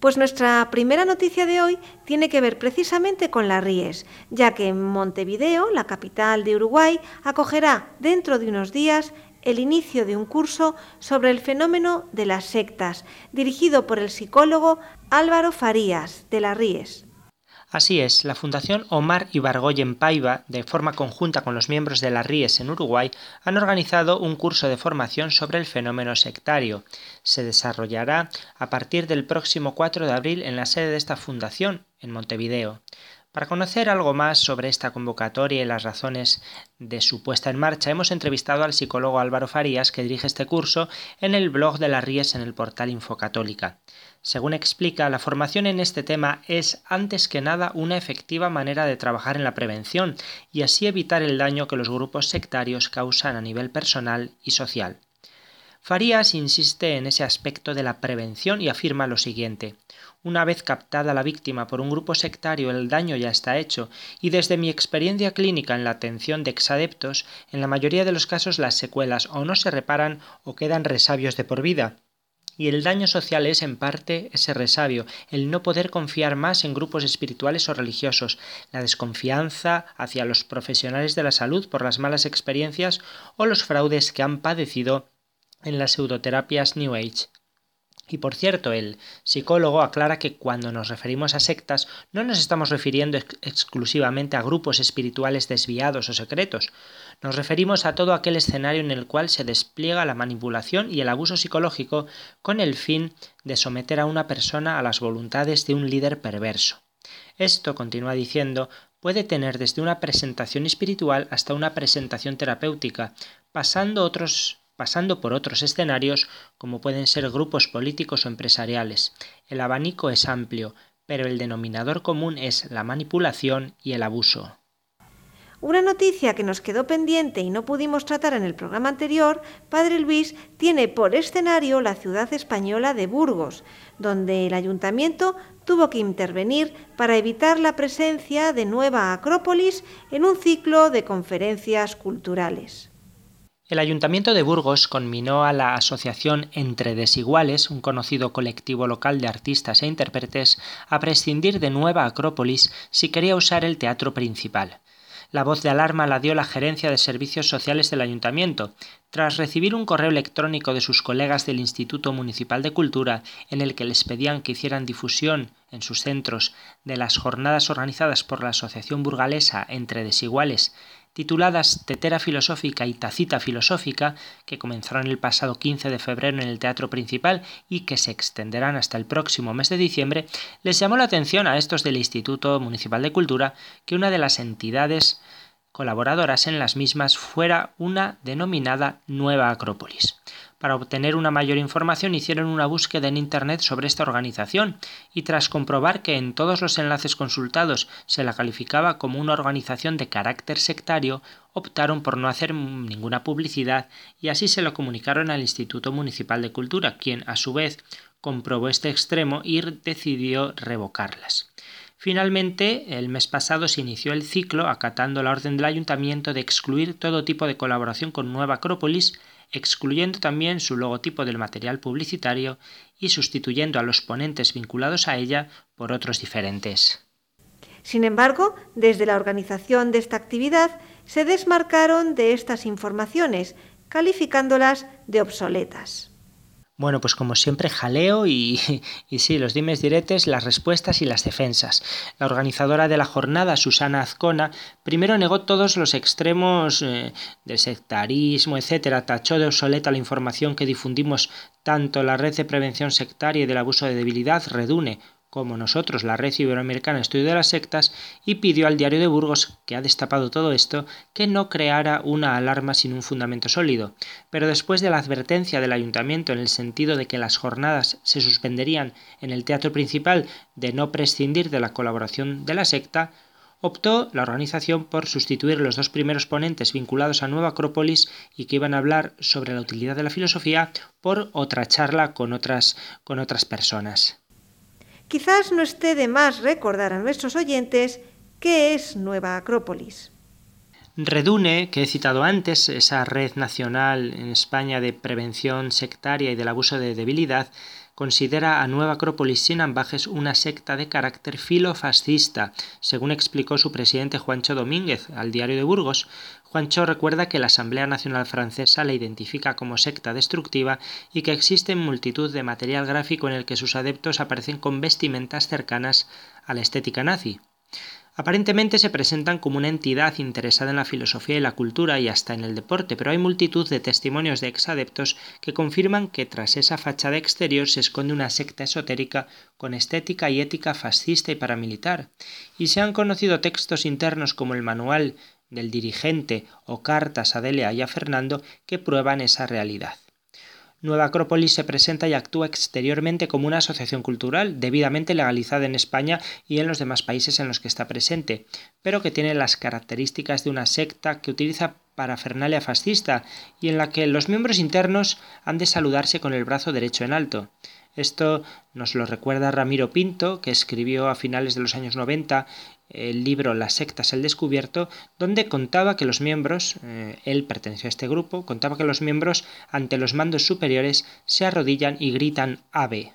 Pues nuestra primera noticia de hoy tiene que ver precisamente con las Ries, ya que Montevideo, la capital de Uruguay, acogerá dentro de unos días el inicio de un curso sobre el fenómeno de las sectas, dirigido por el psicólogo Álvaro Farías, de las Ries. Así es, la Fundación Omar Ibargoyen Paiva, de forma conjunta con los miembros de la RIES en Uruguay, han organizado un curso de formación sobre el fenómeno sectario. Se desarrollará a partir del próximo 4 de abril en la sede de esta fundación, en Montevideo. Para conocer algo más sobre esta convocatoria y las razones de su puesta en marcha, hemos entrevistado al psicólogo Álvaro Farías, que dirige este curso en el blog de la Ries en el portal Infocatólica. Según explica, la formación en este tema es antes que nada una efectiva manera de trabajar en la prevención y así evitar el daño que los grupos sectarios causan a nivel personal y social. Farías insiste en ese aspecto de la prevención y afirma lo siguiente una vez captada la víctima por un grupo sectario, el daño ya está hecho, y desde mi experiencia clínica en la atención de exadeptos, en la mayoría de los casos las secuelas o no se reparan o quedan resabios de por vida. Y el daño social es en parte ese resabio, el no poder confiar más en grupos espirituales o religiosos, la desconfianza hacia los profesionales de la salud por las malas experiencias o los fraudes que han padecido en las pseudoterapias New Age. Y por cierto, el psicólogo aclara que cuando nos referimos a sectas no nos estamos refiriendo exclusivamente a grupos espirituales desviados o secretos, nos referimos a todo aquel escenario en el cual se despliega la manipulación y el abuso psicológico con el fin de someter a una persona a las voluntades de un líder perverso. Esto, continúa diciendo, puede tener desde una presentación espiritual hasta una presentación terapéutica, pasando por otros escenarios como pueden ser grupos políticos o empresariales. El abanico es amplio, pero el denominador común es la manipulación y el abuso. Una noticia que nos quedó pendiente y no pudimos tratar en el programa anterior, Padre Luis tiene por escenario la ciudad española de Burgos, donde el ayuntamiento tuvo que intervenir para evitar la presencia de nueva Acrópolis en un ciclo de conferencias culturales. El Ayuntamiento de Burgos conminó a la Asociación Entre Desiguales, un conocido colectivo local de artistas e intérpretes, a prescindir de Nueva Acrópolis si quería usar el teatro principal. La voz de alarma la dio la Gerencia de Servicios Sociales del Ayuntamiento, tras recibir un correo electrónico de sus colegas del Instituto Municipal de Cultura en el que les pedían que hicieran difusión en sus centros de las jornadas organizadas por la Asociación Burgalesa Entre Desiguales tituladas Tetera Filosófica y Tacita Filosófica, que comenzaron el pasado 15 de febrero en el Teatro Principal y que se extenderán hasta el próximo mes de diciembre, les llamó la atención a estos del Instituto Municipal de Cultura que una de las entidades colaboradoras en las mismas fuera una denominada Nueva Acrópolis. Para obtener una mayor información hicieron una búsqueda en Internet sobre esta organización y tras comprobar que en todos los enlaces consultados se la calificaba como una organización de carácter sectario, optaron por no hacer ninguna publicidad y así se lo comunicaron al Instituto Municipal de Cultura, quien a su vez comprobó este extremo y decidió revocarlas. Finalmente, el mes pasado se inició el ciclo acatando la orden del ayuntamiento de excluir todo tipo de colaboración con Nueva Acrópolis excluyendo también su logotipo del material publicitario y sustituyendo a los ponentes vinculados a ella por otros diferentes. Sin embargo, desde la organización de esta actividad se desmarcaron de estas informaciones, calificándolas de obsoletas. Bueno, pues como siempre, jaleo y, y, sí, los dimes diretes, las respuestas y las defensas. La organizadora de la jornada, Susana Azcona, primero negó todos los extremos eh, del sectarismo, etcétera, tachó de obsoleta la información que difundimos tanto la red de prevención sectaria y del abuso de debilidad, Redune, como nosotros, la Red Iberoamericana Estudio de las Sectas, y pidió al diario de Burgos, que ha destapado todo esto, que no creara una alarma sin un fundamento sólido. Pero después de la advertencia del ayuntamiento en el sentido de que las jornadas se suspenderían en el teatro principal de no prescindir de la colaboración de la secta, optó la organización por sustituir los dos primeros ponentes vinculados a Nueva Acrópolis y que iban a hablar sobre la utilidad de la filosofía por otra charla con otras, con otras personas. Quizás no esté de más recordar a nuestros oyentes qué es Nueva Acrópolis. Redune, que he citado antes, esa red nacional en España de prevención sectaria y del abuso de debilidad, considera a Nueva Acrópolis sin ambajes una secta de carácter filofascista, según explicó su presidente Juancho Domínguez al diario de Burgos. Juancho recuerda que la Asamblea Nacional Francesa la identifica como secta destructiva y que existe multitud de material gráfico en el que sus adeptos aparecen con vestimentas cercanas a la estética nazi. Aparentemente se presentan como una entidad interesada en la filosofía y la cultura y hasta en el deporte, pero hay multitud de testimonios de exadeptos que confirman que tras esa fachada exterior se esconde una secta esotérica con estética y ética fascista y paramilitar. Y se han conocido textos internos como el manual del dirigente o cartas a Delia y a Fernando que prueban esa realidad. Nueva Acrópolis se presenta y actúa exteriormente como una asociación cultural debidamente legalizada en España y en los demás países en los que está presente, pero que tiene las características de una secta que utiliza parafernalia fascista y en la que los miembros internos han de saludarse con el brazo derecho en alto. Esto nos lo recuerda Ramiro Pinto, que escribió a finales de los años 90 el libro Las sectas el descubierto, donde contaba que los miembros, eh, él perteneció a este grupo, contaba que los miembros ante los mandos superiores se arrodillan y gritan Ave.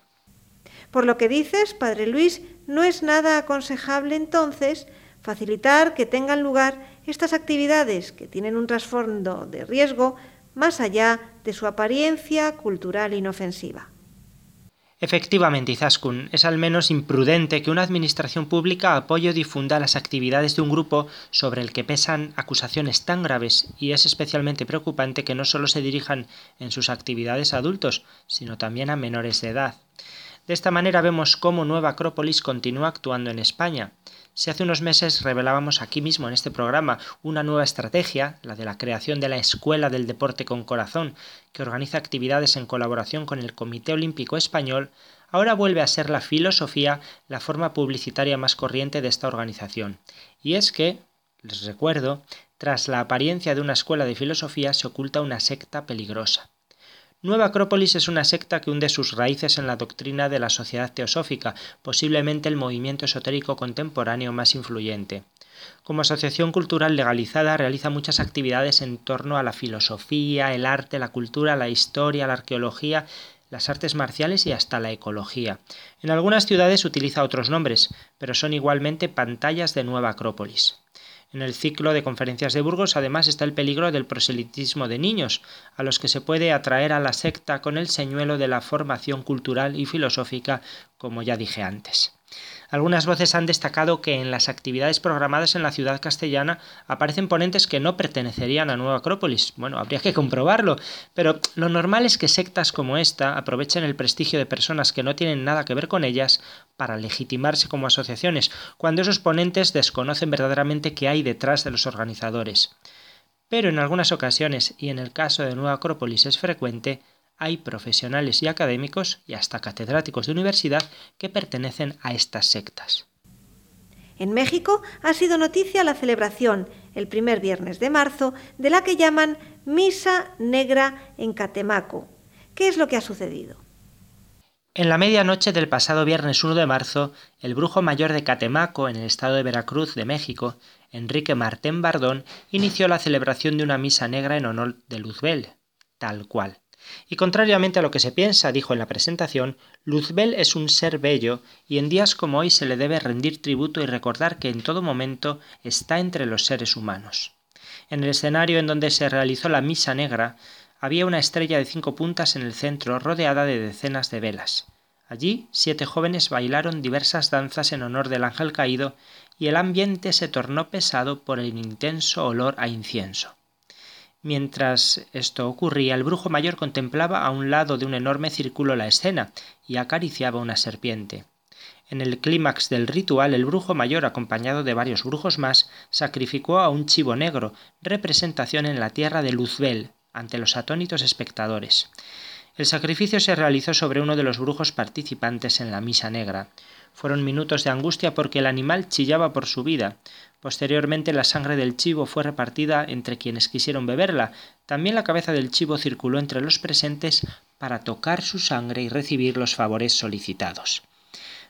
Por lo que dices, Padre Luis, no es nada aconsejable entonces facilitar que tengan lugar estas actividades que tienen un trasfondo de riesgo más allá de su apariencia cultural inofensiva. Efectivamente, Izaskun, es al menos imprudente que una administración pública apoye o difunda las actividades de un grupo sobre el que pesan acusaciones tan graves y es especialmente preocupante que no solo se dirijan en sus actividades a adultos, sino también a menores de edad. De esta manera vemos cómo Nueva Acrópolis continúa actuando en España. Si hace unos meses revelábamos aquí mismo en este programa una nueva estrategia, la de la creación de la Escuela del Deporte con Corazón, que organiza actividades en colaboración con el Comité Olímpico Español, ahora vuelve a ser la filosofía la forma publicitaria más corriente de esta organización. Y es que, les recuerdo, tras la apariencia de una escuela de filosofía se oculta una secta peligrosa. Nueva Acrópolis es una secta que hunde sus raíces en la doctrina de la sociedad teosófica, posiblemente el movimiento esotérico contemporáneo más influyente. Como asociación cultural legalizada realiza muchas actividades en torno a la filosofía, el arte, la cultura, la historia, la arqueología, las artes marciales y hasta la ecología. En algunas ciudades utiliza otros nombres, pero son igualmente pantallas de Nueva Acrópolis. En el ciclo de conferencias de Burgos además está el peligro del proselitismo de niños, a los que se puede atraer a la secta con el señuelo de la formación cultural y filosófica, como ya dije antes. Algunas voces han destacado que en las actividades programadas en la ciudad castellana aparecen ponentes que no pertenecerían a Nueva Acrópolis. Bueno, habría que comprobarlo, pero lo normal es que sectas como esta aprovechen el prestigio de personas que no tienen nada que ver con ellas para legitimarse como asociaciones, cuando esos ponentes desconocen verdaderamente qué hay detrás de los organizadores. Pero en algunas ocasiones, y en el caso de Nueva Acrópolis es frecuente, hay profesionales y académicos y hasta catedráticos de universidad que pertenecen a estas sectas. En México ha sido noticia la celebración, el primer viernes de marzo, de la que llaman Misa Negra en Catemaco. ¿Qué es lo que ha sucedido? En la medianoche del pasado viernes 1 de marzo, el brujo mayor de Catemaco, en el estado de Veracruz de México, Enrique Martén Bardón, inició la celebración de una misa negra en honor de Luzbel, tal cual. Y contrariamente a lo que se piensa, dijo en la presentación, Luzbel es un ser bello y en días como hoy se le debe rendir tributo y recordar que en todo momento está entre los seres humanos. En el escenario en donde se realizó la misa negra había una estrella de cinco puntas en el centro rodeada de decenas de velas. Allí siete jóvenes bailaron diversas danzas en honor del ángel caído y el ambiente se tornó pesado por el intenso olor a incienso. Mientras esto ocurría, el brujo mayor contemplaba a un lado de un enorme círculo la escena y acariciaba una serpiente. En el clímax del ritual, el brujo mayor, acompañado de varios brujos más, sacrificó a un chivo negro, representación en la tierra de Luzbel, ante los atónitos espectadores. El sacrificio se realizó sobre uno de los brujos participantes en la misa negra. Fueron minutos de angustia porque el animal chillaba por su vida. Posteriormente la sangre del chivo fue repartida entre quienes quisieron beberla. También la cabeza del chivo circuló entre los presentes para tocar su sangre y recibir los favores solicitados.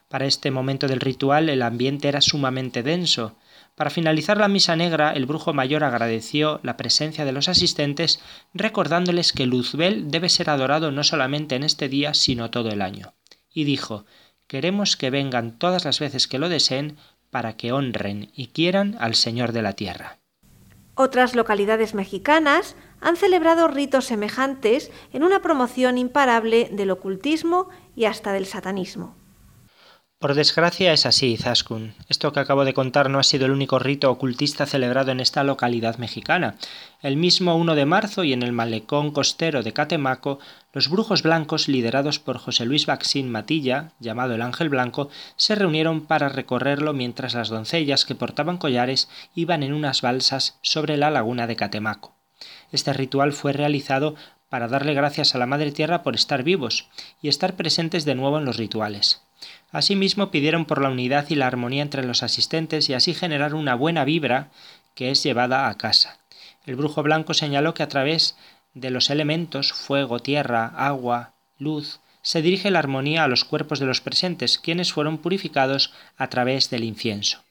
Para este momento del ritual el ambiente era sumamente denso. Para finalizar la misa negra, el brujo mayor agradeció la presencia de los asistentes, recordándoles que Luzbel debe ser adorado no solamente en este día, sino todo el año. Y dijo, queremos que vengan todas las veces que lo deseen para que honren y quieran al Señor de la tierra. Otras localidades mexicanas han celebrado ritos semejantes en una promoción imparable del ocultismo y hasta del satanismo. Por desgracia es así, Zaskun. Esto que acabo de contar no ha sido el único rito ocultista celebrado en esta localidad mexicana. El mismo 1 de marzo y en el malecón costero de Catemaco, los brujos blancos, liderados por José Luis Baxín Matilla, llamado el Ángel Blanco, se reunieron para recorrerlo mientras las doncellas que portaban collares iban en unas balsas sobre la laguna de Catemaco. Este ritual fue realizado para darle gracias a la Madre Tierra por estar vivos y estar presentes de nuevo en los rituales. Asimismo pidieron por la unidad y la armonía entre los asistentes y así generar una buena vibra que es llevada a casa. El brujo blanco señaló que a través de los elementos fuego, tierra, agua, luz, se dirige la armonía a los cuerpos de los presentes, quienes fueron purificados a través del incienso.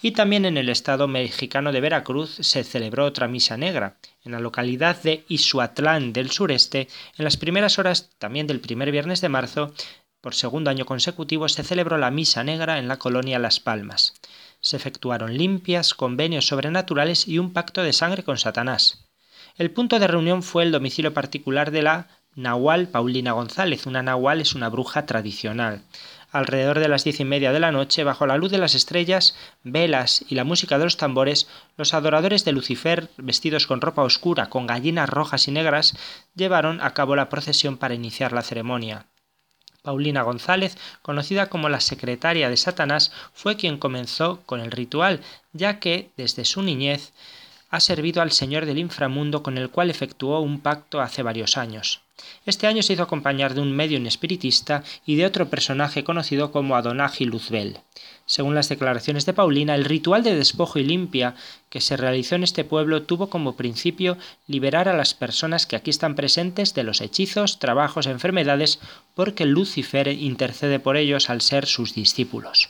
Y también en el estado mexicano de Veracruz se celebró otra misa negra. En la localidad de Isuatlán del sureste, en las primeras horas también del primer viernes de marzo, por segundo año consecutivo se celebró la Misa Negra en la colonia Las Palmas. Se efectuaron limpias, convenios sobrenaturales y un pacto de sangre con Satanás. El punto de reunión fue el domicilio particular de la Nahual Paulina González. Una Nahual es una bruja tradicional. Alrededor de las diez y media de la noche, bajo la luz de las estrellas, velas y la música de los tambores, los adoradores de Lucifer, vestidos con ropa oscura, con gallinas rojas y negras, llevaron a cabo la procesión para iniciar la ceremonia. Paulina González, conocida como la secretaria de Satanás, fue quien comenzó con el ritual, ya que desde su niñez ha servido al Señor del inframundo con el cual efectuó un pacto hace varios años. Este año se hizo acompañar de un medio espiritista y de otro personaje conocido como Adonagi Luzbel. Según las declaraciones de Paulina, el ritual de despojo y limpia que se realizó en este pueblo tuvo como principio liberar a las personas que aquí están presentes de los hechizos, trabajos, enfermedades, porque Lucifer intercede por ellos al ser sus discípulos.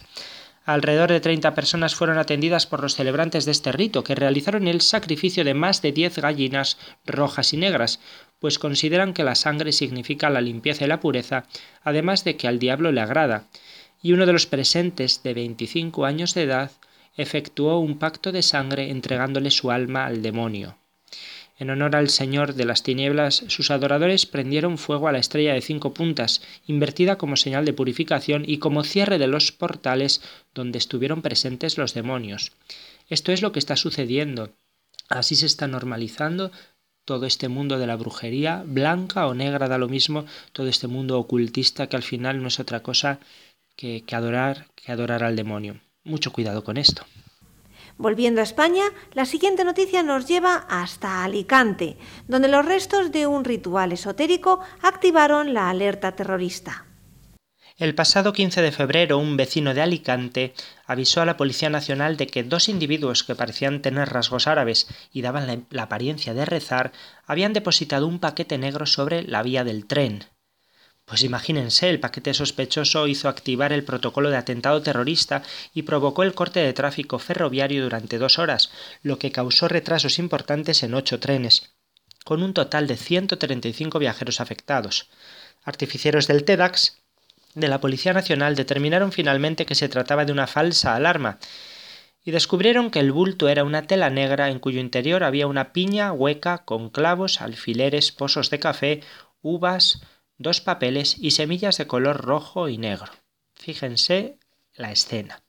Alrededor de 30 personas fueron atendidas por los celebrantes de este rito, que realizaron el sacrificio de más de 10 gallinas rojas y negras, pues consideran que la sangre significa la limpieza y la pureza, además de que al diablo le agrada, y uno de los presentes, de 25 años de edad, efectuó un pacto de sangre entregándole su alma al demonio. En honor al Señor de las tinieblas, sus adoradores prendieron fuego a la estrella de cinco puntas, invertida como señal de purificación y como cierre de los portales donde estuvieron presentes los demonios. Esto es lo que está sucediendo. Así se está normalizando todo este mundo de la brujería, blanca o negra da lo mismo, todo este mundo ocultista que al final no es otra cosa que, adorar, que adorar al demonio. Mucho cuidado con esto. Volviendo a España, la siguiente noticia nos lleva hasta Alicante, donde los restos de un ritual esotérico activaron la alerta terrorista. El pasado 15 de febrero, un vecino de Alicante avisó a la Policía Nacional de que dos individuos que parecían tener rasgos árabes y daban la, la apariencia de rezar habían depositado un paquete negro sobre la vía del tren. Pues imagínense, el paquete sospechoso hizo activar el protocolo de atentado terrorista y provocó el corte de tráfico ferroviario durante dos horas, lo que causó retrasos importantes en ocho trenes, con un total de 135 viajeros afectados. Artificieros del TEDAX de la Policía Nacional determinaron finalmente que se trataba de una falsa alarma y descubrieron que el bulto era una tela negra en cuyo interior había una piña hueca con clavos, alfileres, pozos de café, uvas, dos papeles y semillas de color rojo y negro. Fíjense la escena.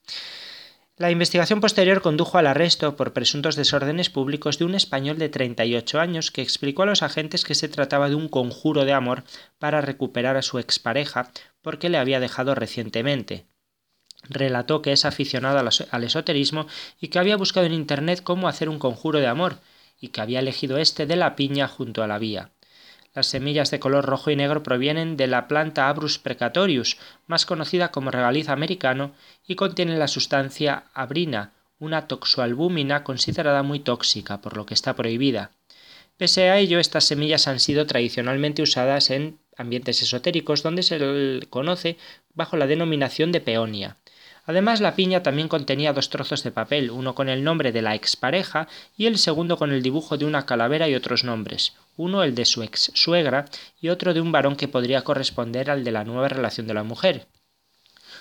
La investigación posterior condujo al arresto por presuntos desórdenes públicos de un español de 38 años que explicó a los agentes que se trataba de un conjuro de amor para recuperar a su expareja porque le había dejado recientemente. Relató que es aficionado al esoterismo y que había buscado en Internet cómo hacer un conjuro de amor, y que había elegido este de la piña junto a la vía. Las semillas de color rojo y negro provienen de la planta Abrus precatorius, más conocida como regaliz americano, y contienen la sustancia abrina, una toxoalbúmina considerada muy tóxica, por lo que está prohibida. Pese a ello, estas semillas han sido tradicionalmente usadas en ambientes esotéricos donde se conoce bajo la denominación de peonia. Además, la piña también contenía dos trozos de papel, uno con el nombre de la expareja y el segundo con el dibujo de una calavera y otros nombres, uno el de su ex suegra y otro de un varón que podría corresponder al de la nueva relación de la mujer.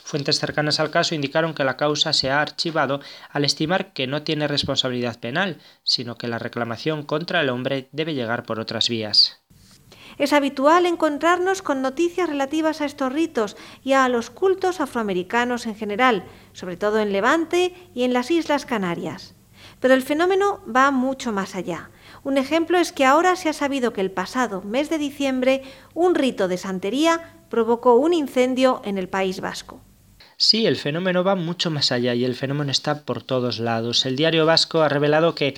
Fuentes cercanas al caso indicaron que la causa se ha archivado al estimar que no tiene responsabilidad penal, sino que la reclamación contra el hombre debe llegar por otras vías. Es habitual encontrarnos con noticias relativas a estos ritos y a los cultos afroamericanos en general, sobre todo en Levante y en las Islas Canarias. Pero el fenómeno va mucho más allá. Un ejemplo es que ahora se ha sabido que el pasado mes de diciembre un rito de santería provocó un incendio en el País Vasco. Sí, el fenómeno va mucho más allá y el fenómeno está por todos lados. El diario vasco ha revelado que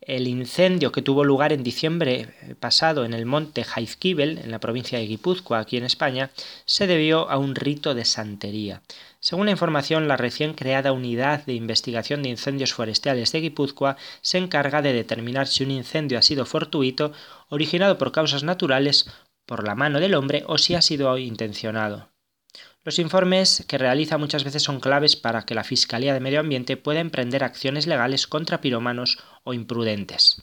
el incendio que tuvo lugar en diciembre pasado en el monte Jaizkibel, en la provincia de Guipúzcoa, aquí en España, se debió a un rito de santería. Según la información, la recién creada Unidad de Investigación de Incendios Forestales de Guipúzcoa se encarga de determinar si un incendio ha sido fortuito, originado por causas naturales, por la mano del hombre o si ha sido intencionado. Los informes que realiza muchas veces son claves para que la Fiscalía de Medio Ambiente pueda emprender acciones legales contra pirómanos o imprudentes.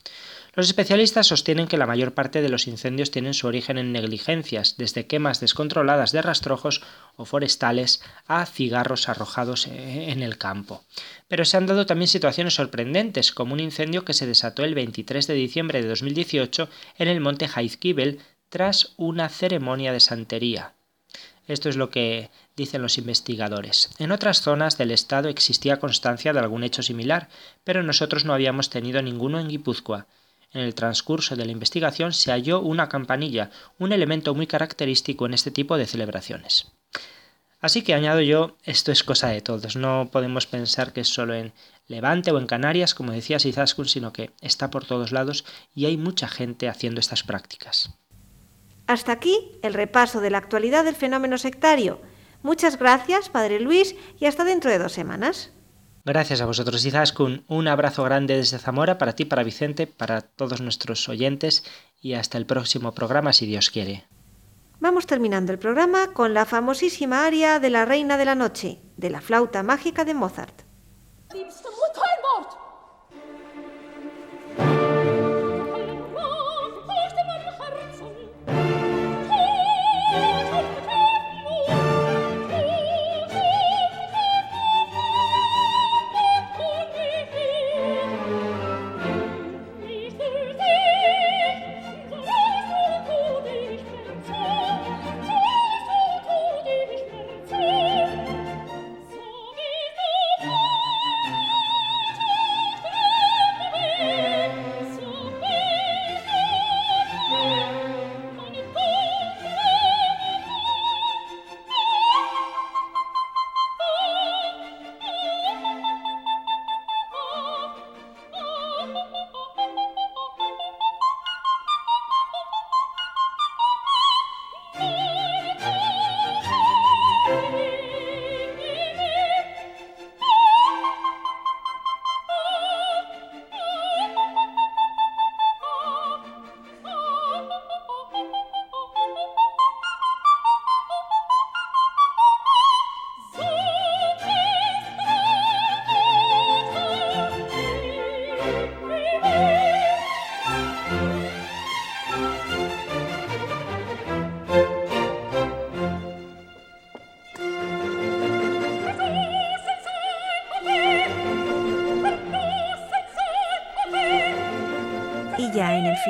Los especialistas sostienen que la mayor parte de los incendios tienen su origen en negligencias, desde quemas descontroladas de rastrojos o forestales a cigarros arrojados eh, en el campo. Pero se han dado también situaciones sorprendentes, como un incendio que se desató el 23 de diciembre de 2018 en el monte Jaizkibel tras una ceremonia de santería. Esto es lo que dicen los investigadores. En otras zonas del estado existía constancia de algún hecho similar, pero nosotros no habíamos tenido ninguno en Guipúzcoa. En el transcurso de la investigación se halló una campanilla, un elemento muy característico en este tipo de celebraciones. Así que añado yo, esto es cosa de todos, no podemos pensar que es solo en Levante o en Canarias, como decía Sizaskun, sino que está por todos lados y hay mucha gente haciendo estas prácticas. Hasta aquí el repaso de la actualidad del fenómeno sectario. Muchas gracias, Padre Luis, y hasta dentro de dos semanas. Gracias a vosotros, Izaskun. Un abrazo grande desde Zamora para ti, para Vicente, para todos nuestros oyentes y hasta el próximo programa, si Dios quiere. Vamos terminando el programa con la famosísima aria de la Reina de la Noche, de la flauta mágica de Mozart.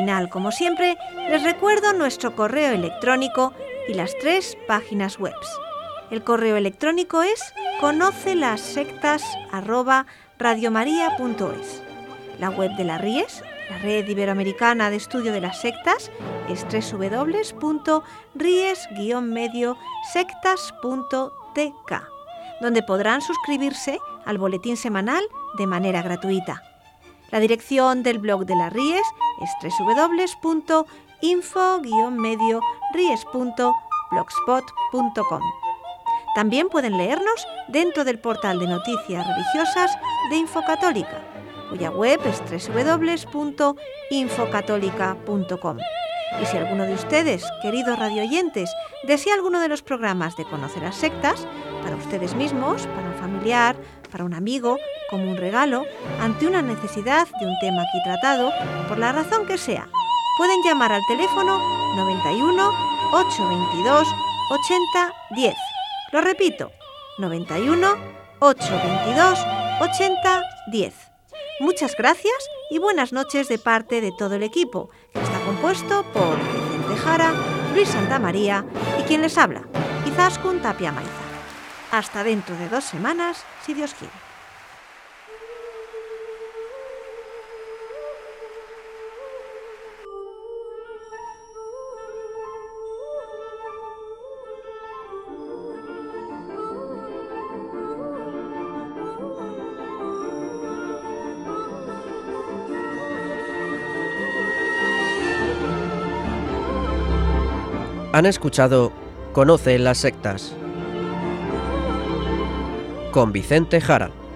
Final, como siempre, les recuerdo nuestro correo electrónico y las tres páginas web. El correo electrónico es conoce las sectas La web de la RIES, la Red Iberoamericana de Estudio de las Sectas, es www.ries-medio-sectas.tk, donde podrán suscribirse al boletín semanal de manera gratuita. La dirección del blog de la Ries es www.info-ries.blogspot.com. También pueden leernos dentro del portal de noticias religiosas de Infocatólica, cuya web es www.infocatólica.com. Y si alguno de ustedes, queridos radioyentes, desea alguno de los programas de Conocer las Sectas, para ustedes mismos, para un familiar, para un amigo, como un regalo, ante una necesidad de un tema aquí tratado, por la razón que sea, pueden llamar al teléfono 91 822 80 10. Lo repito, 91 822 80 10. Muchas gracias y buenas noches de parte de todo el equipo, que está compuesto por Vicente Jara, Luis Santa María y quien les habla, Izaskun Tapia Maiza. Hasta dentro de dos semanas, si Dios quiere. Han escuchado Conoce las sectas con Vicente Jara.